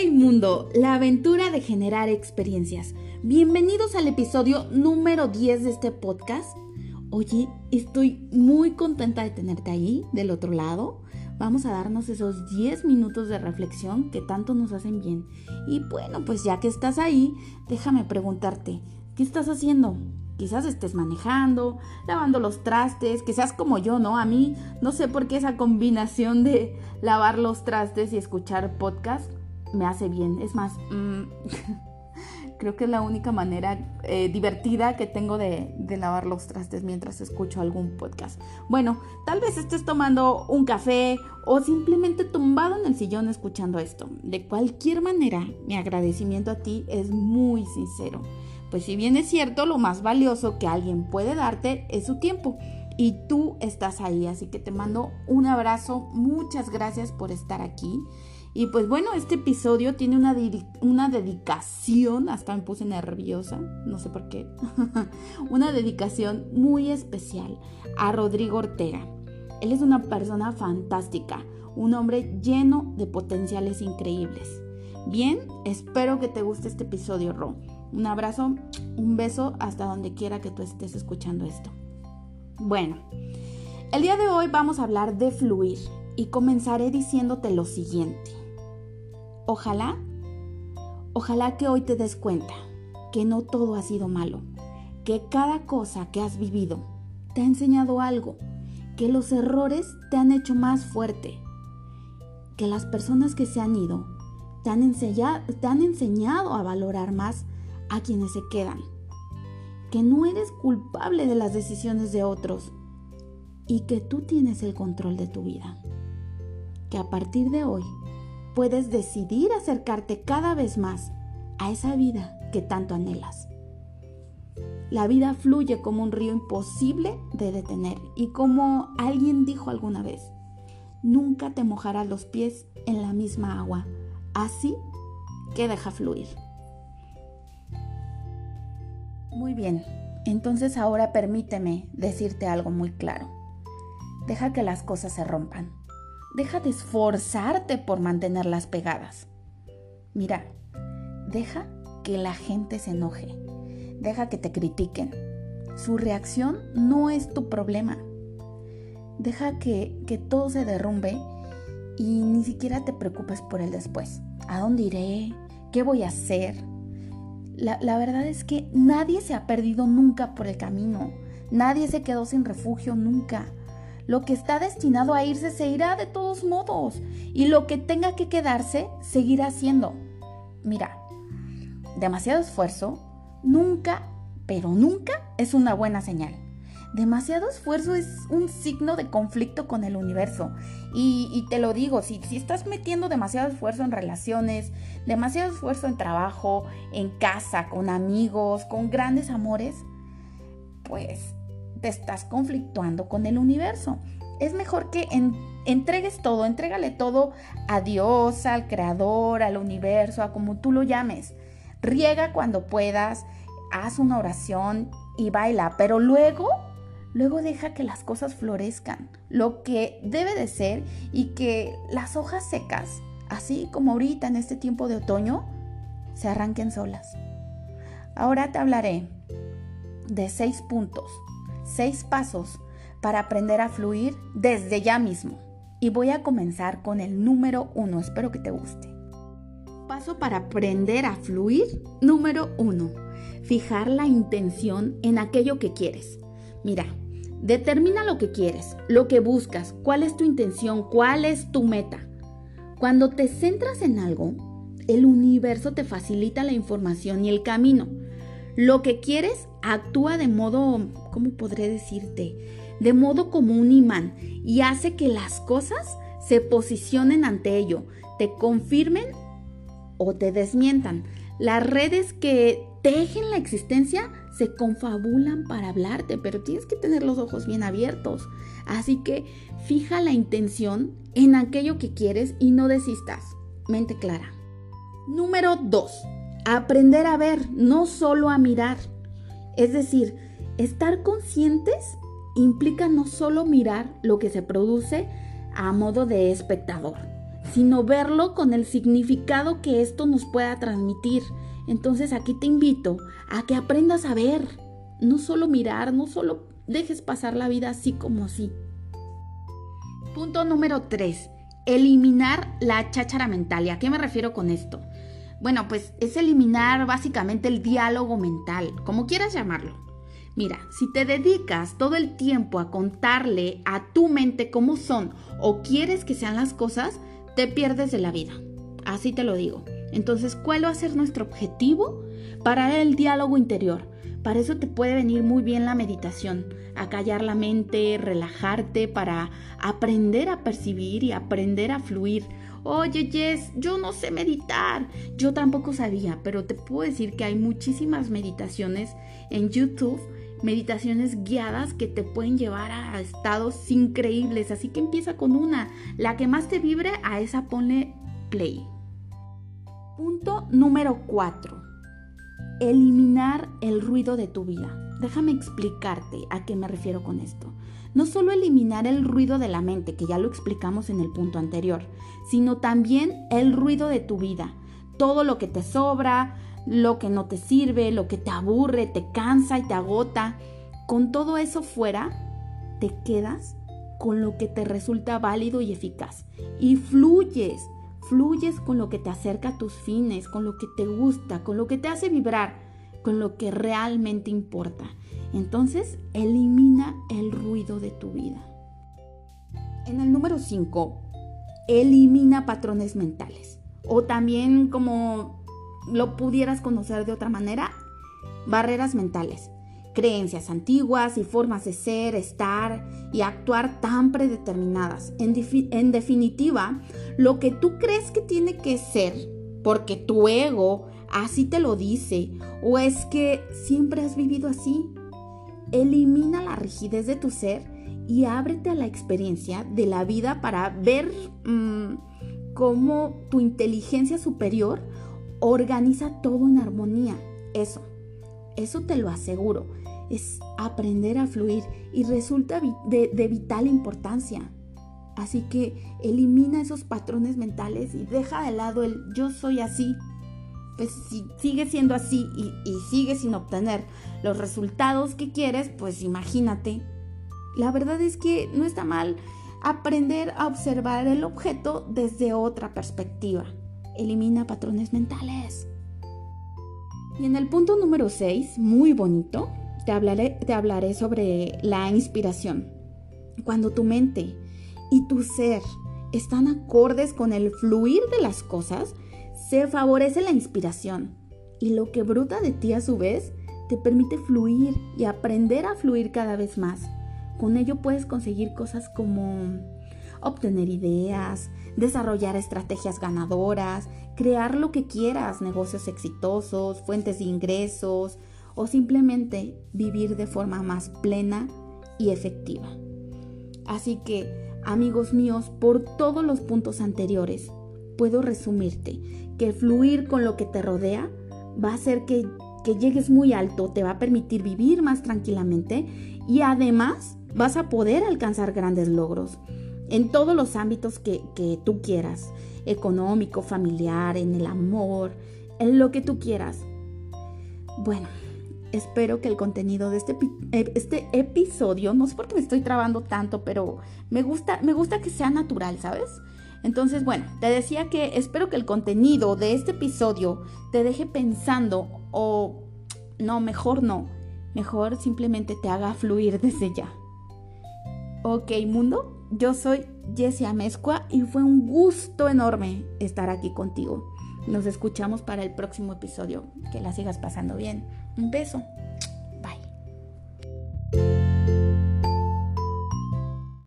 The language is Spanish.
Hey mundo, la aventura de generar experiencias. Bienvenidos al episodio número 10 de este podcast. Oye, estoy muy contenta de tenerte ahí, del otro lado. Vamos a darnos esos 10 minutos de reflexión que tanto nos hacen bien. Y bueno, pues ya que estás ahí, déjame preguntarte, ¿qué estás haciendo? Quizás estés manejando, lavando los trastes, quizás como yo, ¿no? A mí no sé por qué esa combinación de lavar los trastes y escuchar podcast me hace bien. Es más, mm, creo que es la única manera eh, divertida que tengo de, de, lavar los trastes mientras escucho algún podcast. Bueno, tal vez estés tomando un café o simplemente tumbado en el sillón escuchando esto. De cualquier manera, mi agradecimiento a ti es muy sincero. Pues si bien es cierto, lo más valioso que alguien puede darte es su tiempo. Y tú estás ahí, así que te mando un abrazo. Muchas gracias por estar aquí. Y pues bueno, este episodio tiene una, una dedicación, hasta me puse nerviosa, no sé por qué, una dedicación muy especial a Rodrigo Ortega. Él es una persona fantástica, un hombre lleno de potenciales increíbles. Bien, espero que te guste este episodio, Ro. Un abrazo, un beso hasta donde quiera que tú estés escuchando esto. Bueno, el día de hoy vamos a hablar de fluir y comenzaré diciéndote lo siguiente. Ojalá, ojalá que hoy te des cuenta que no todo ha sido malo, que cada cosa que has vivido te ha enseñado algo, que los errores te han hecho más fuerte, que las personas que se han ido te han, enseñado, enseñado a valorar más a quienes se quedan, que no eres culpable de las decisiones de otros y que tú tienes el control de tu vida, que a partir de hoy puedes decidir acercarte cada vez más a esa vida que tanto anhelas. La vida fluye como un río imposible de detener y como alguien dijo alguna vez, nunca te mojarás los pies en la misma agua, así que deja fluir. Muy bien, entonces ahora permíteme decirte algo muy claro. Deja que las cosas se rompan. Deja de esforzarte por mantenerlas pegadas. Mira, deja que la gente se enoje. Deja que te critiquen. Su reacción no es tu problema. Deja que, que todo se derrumbe y ni siquiera te preocupes por el después. ¿A dónde iré? ¿Qué voy a hacer? La, la, verdad es que nadie se ha perdido nunca por el camino. Nadie se quedó sin refugio nunca. Lo que está destinado a irse se irá de todos modos y lo que tenga que quedarse seguirá siendo. Mira, demasiado esfuerzo nunca, pero nunca es una buena señal. Demasiado esfuerzo es un signo de conflicto con el universo. Y, te lo digo, si estás metiendo demasiado esfuerzo en relaciones, demasiado esfuerzo en trabajo, en casa, con amigos, con grandes amores, pues te estás conflictuando con el universo. Es mejor que entregues todo, entrégale todo a Dios, al Creador, al universo, a como tú lo llames. Riega cuando puedas, haz una oración y baila, pero luego, luego deja que las cosas florezcan, lo que debe de ser y que las hojas secas, así como ahorita en este tiempo de otoño, se arranquen solas. Ahora te hablaré de seis puntos seis pasos para aprender a fluir desde ya mismo. Y voy a comenzar con el número uno. Espero que te guste. Paso para aprender a fluir. Número uno. Fijar la intención en aquello que quieres. Mira, determina lo que quieres, lo que buscas, cuál es tu intención, cuál es tu meta. Cuando te centras en algo, el universo te facilita la información y el camino. Lo que quieres actúa de modo, ¿cómo podré decirte? De modo como un imán y hace que las cosas se posicionen ante ello, te confirmen o te desmientan. Las redes que tejen la existencia se confabulan para hablarte, pero tienes que tener los ojos bien abiertos. Así que fija la intención en aquello que quieres y no desistas. Mente clara. Número 2 aprender a ver, no solo a mirar. Es decir, estar conscientes implica no solo mirar lo que se produce a modo de espectador. sino verlo con el significado que esto nos pueda transmitir. Entonces aquí te invito a que aprendas a ver, no solo mirar, no solo dejes pasar la vida así como así. Punto número 3. Eliminar la cháchara mental. ¿Y a qué me refiero con esto? Bueno, pues es eliminar básicamente el diálogo mental, como quieras llamarlo. Mira, si te dedicas todo el tiempo a contarle a tu mente cómo son o quieres que sean las cosas, te pierdes de la vida. Así te lo digo. Entonces, ¿cuál va a ser nuestro objetivo? Parar el diálogo interior. Para eso te puede venir muy bien la meditación, a callar la mente, relajarte, para aprender a percibir y aprender a fluir. Oye, Jess, yo no sé meditar. Yo tampoco sabía, pero te puedo decir que hay muchísimas meditaciones en YouTube, meditaciones guiadas que te pueden llevar a estados increíbles. Así que empieza con una. La que más te vibre, a esa ponle play. Punto número 4. Eliminar el ruido de tu vida. Déjame explicarte a qué me refiero con esto. No solo eliminar el ruido de la mente, que ya lo explicamos en el punto anterior, sino también el ruido de tu vida. Todo lo que te sobra, lo que no te sirve, lo que te aburre, te cansa y te agota. Con todo eso fuera, te quedas con lo que te resulta válido y eficaz. Y fluyes fluyes con lo que te acerca a tus fines, con lo que te gusta, con lo que te hace vibrar, con lo que realmente importa. Entonces, elimina el ruido de tu vida. En el número 5, elimina patrones mentales. O también, como lo pudieras conocer de otra manera, barreras mentales creencias antiguas y formas de ser, estar y actuar tan predeterminadas. En, en, definitiva, lo que tú crees que tiene que ser, porque tu ego así te lo dice, o es que siempre has vivido así. Elimina la rigidez de tu ser y ábrete a la experiencia de la vida para ver mm, cómo tu inteligencia superior organiza todo en armonía. Eso, eso te lo aseguro es aprender a fluir y resulta de, vital importancia. Así que elimina esos patrones mentales y deja de lado el yo soy así. Pues si sigue siendo así y, y sigue sin obtener los resultados que quieres, pues imagínate. La verdad es que no está mal aprender a observar el objeto desde otra perspectiva. Elimina patrones mentales. Y en el punto número 6, muy bonito, te hablaré, te hablaré sobre la inspiración. Cuando tu mente y tu ser están acordes con el fluir de las cosas, se favorece la inspiración. Y lo que bruta de ti a su vez te permite fluir y aprender a fluir cada vez más. Con ello puedes conseguir cosas como obtener ideas, desarrollar estrategias ganadoras, crear lo que quieras, negocios exitosos, fuentes de ingresos, o simplemente vivir de forma más plena y efectiva. Así que, amigos míos, por todos los puntos anteriores, puedo resumirte que fluir con lo que te rodea va a hacer que, llegues muy alto, te va a permitir vivir más tranquilamente y además vas a poder alcanzar grandes logros en todos los ámbitos que, que tú quieras, económico, familiar, en el amor, en lo que tú quieras. Bueno, espero que el contenido de este, eh, este episodio, no sé por qué me estoy trabando tanto, pero me gusta, me gusta que sea natural, ¿sabes? Entonces, bueno, te decía que espero que el contenido de este episodio te deje pensando o no, mejor no, mejor simplemente te haga fluir desde ya. Ok, mundo, yo soy Jessie Amezcua y fue un gusto enorme estar aquí contigo. Nos escuchamos para el próximo episodio. Que la sigas pasando bien. Un beso.